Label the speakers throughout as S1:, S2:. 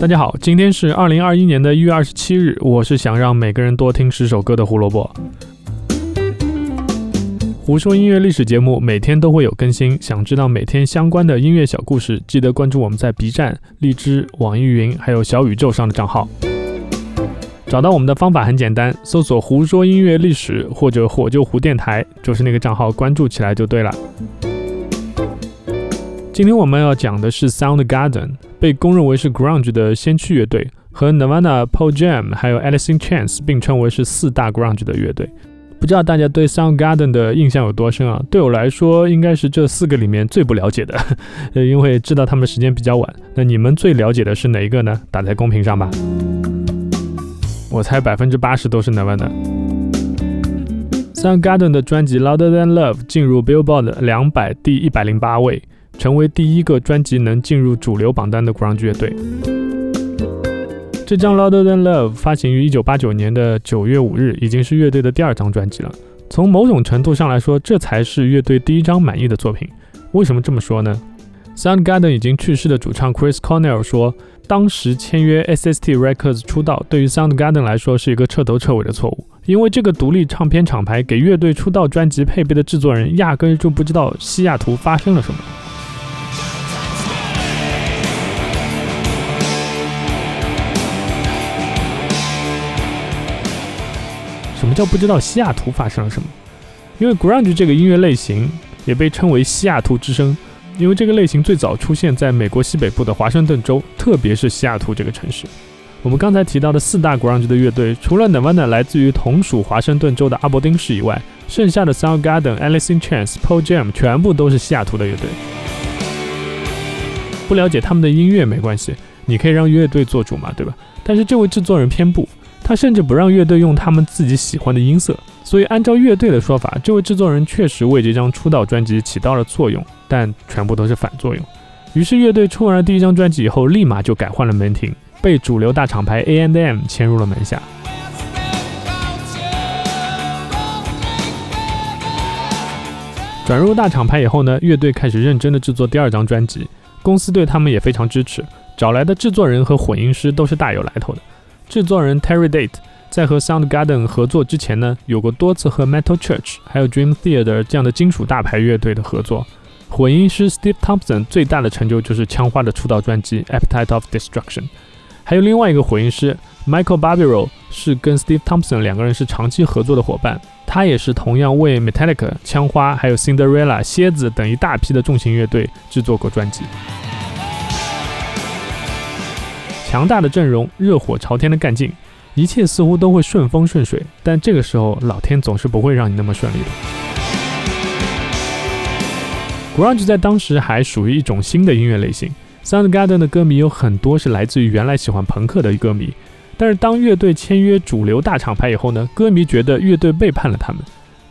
S1: 大家好，今天是二零二一年的一月二十七日。我是想让每个人多听十首歌的胡萝卜。胡说音乐历史节目每天都会有更新，想知道每天相关的音乐小故事，记得关注我们在 B 站、荔枝、网易云还有小宇宙上的账号。找到我们的方法很简单，搜索“胡说音乐历史”或者“火救胡电台”，就是那个账号，关注起来就对了。今天我们要讲的是 Soundgarden，被公认为是 Grunge 的先驱乐队，和 Nirvana、Pearl Jam 还有 Alice in Chains 并称为是四大 Grunge 的乐队。不知道大家对 Soundgarden 的印象有多深啊？对我来说，应该是这四个里面最不了解的，因为知道他们时间比较晚。那你们最了解的是哪一个呢？打在公屏上吧。我猜百分之八十都是 Nirvana。Soundgarden 的专辑《Louder Than Love》进入 Billboard 两百第一百零八位。成为第一个专辑能进入主流榜单的 ground 乐队。这张《Louder Than Love》发行于1989年的9月5日，已经是乐队的第二张专辑了。从某种程度上来说，这才是乐队第一张满意的作品。为什么这么说呢？Soundgarden 已经去世的主唱 Chris Cornell 说，当时签约 SST Records 出道，对于 Soundgarden 来说是一个彻头彻尾的错误。因为这个独立唱片厂牌给乐队出道专辑配备的制作人，压根就不知道西雅图发生了什么。叫不知道西雅图发生了什么？因为 grunge 这个音乐类型也被称为西雅图之声，因为这个类型最早出现在美国西北部的华盛顿州，特别是西雅图这个城市。我们刚才提到的四大 grunge 的乐队，除了 Nirvana 来自于同属华盛顿州的阿伯丁市以外，剩下的 Soundgarden、Alice in Chains、Pearl Jam 全部都是西雅图的乐队。不了解他们的音乐没关系，你可以让乐队做主嘛，对吧？但是这位制作人偏不。他甚至不让乐队用他们自己喜欢的音色，所以按照乐队的说法，这位制作人确实为这张出道专辑起到了作用，但全部都是反作用。于是乐队出完了第一张专辑以后，立马就改换了门庭，被主流大厂牌 A&M 牵入了门下。转入大厂牌以后呢，乐队开始认真的制作第二张专辑，公司对他们也非常支持，找来的制作人和混音师都是大有来头的。制作人 Terry Date 在和 Soundgarden 合作之前呢，有过多次和 Metal Church 还有 Dream Theater 这样的金属大牌乐队的合作。混音师 Steve Thompson 最大的成就就是枪花的出道专辑 Appetite of Destruction。还有另外一个混音师 Michael Barbaro 是跟 Steve Thompson 两个人是长期合作的伙伴，他也是同样为 Metallica、枪花还有 Cinderella、蝎子等一大批的重型乐队制作过专辑。强大的阵容，热火朝天的干劲，一切似乎都会顺风顺水。但这个时候，老天总是不会让你那么顺利的。Grunge 在当时还属于一种新的音乐类型，Soundgarden 的歌迷有很多是来自于原来喜欢朋克的歌迷。但是当乐队签约主流大厂牌以后呢，歌迷觉得乐队背叛了他们。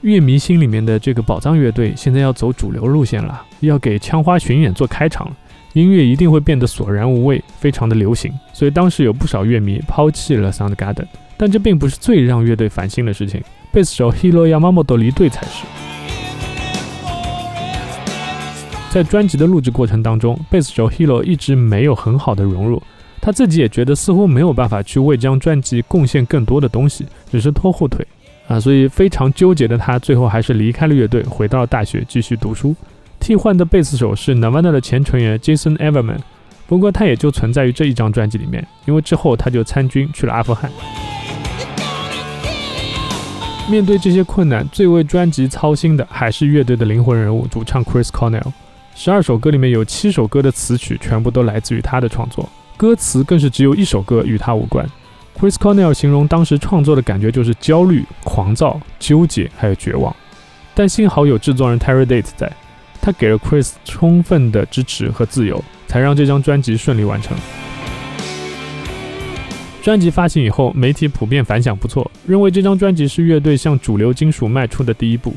S1: 乐迷心里面的这个宝藏乐队现在要走主流路线了，要给枪花巡演做开场了。音乐一定会变得索然无味，非常的流行，所以当时有不少乐迷抛弃了 Soundgarden，但这并不是最让乐队烦心的事情，贝斯手 Hiro Yamamoto 离队才是。在专辑的录制过程当中，贝斯手 Hiro 一直没有很好的融入，他自己也觉得似乎没有办法去为这张专辑贡献更多的东西，只是拖后腿啊，所以非常纠结的他最后还是离开了乐队，回到了大学继续读书。替换的贝斯手是 Nirvana 的前成员 Jason Everman，不过他也就存在于这一张专辑里面，因为之后他就参军去了阿富汗。面对这些困难，最为专辑操心的还是乐队的灵魂人物主唱 Chris Cornell。十二首歌里面有七首歌的词曲全部都来自于他的创作，歌词更是只有一首歌与他无关。Chris Cornell 形容当时创作的感觉就是焦虑、狂躁、纠结还有绝望，但幸好有制作人 Terry Date 在。他给了 Chris 充分的支持和自由，才让这张专辑顺利完成。专辑发行以后，媒体普遍反响不错，认为这张专辑是乐队向主流金属迈出的第一步。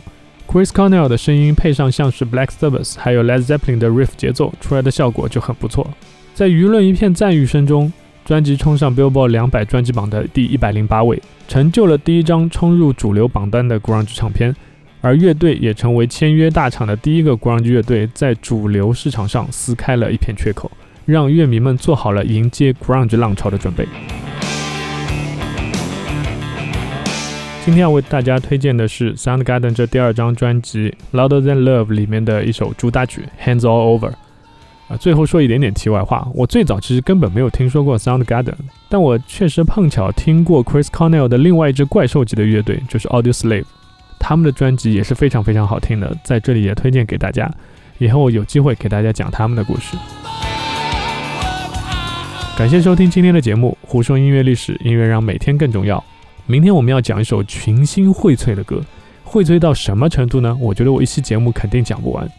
S1: Chris Cornell 的声音配上像是 Black Sabbath 还有 Led Zeppelin 的 riff 节奏，出来的效果就很不错。在舆论一片赞誉声中，专辑冲上 Billboard 两百专辑榜的第一百零八位，成就了第一张冲入主流榜单的 grunge 唱片。而乐队也成为签约大厂的第一个 grunge 乐队，在主流市场上撕开了一片缺口，让乐迷们做好了迎接 grunge 浪潮的准备。今天要为大家推荐的是 Soundgarden 这第二张专辑《Louder Than Love》里面的一首主打曲《Hands All Over》。啊，最后说一点点题外话，我最早其实根本没有听说过 Soundgarden，但我确实碰巧听过 Chris Cornell 的另外一支怪兽级的乐队，就是 Audio Slave，他们的专辑也是非常非常好听的，在这里也推荐给大家。以后有机会给大家讲他们的故事。感谢收听今天的节目，胡说音乐历史，音乐让每天更重要。明天我们要讲一首群星荟萃的歌，荟萃到什么程度呢？我觉得我一期节目肯定讲不完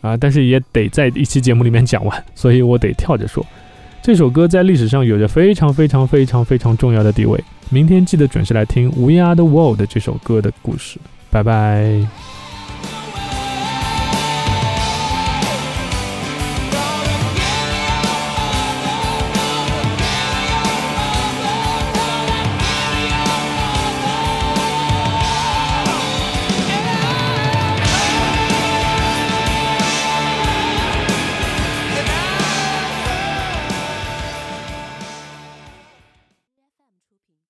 S1: 啊，但是也得在一期节目里面讲完，所以我得跳着说。这首歌在历史上有着非常非常非常非常重要的地位。明天记得准时来听《We Are the World》这首歌的故事。拜拜。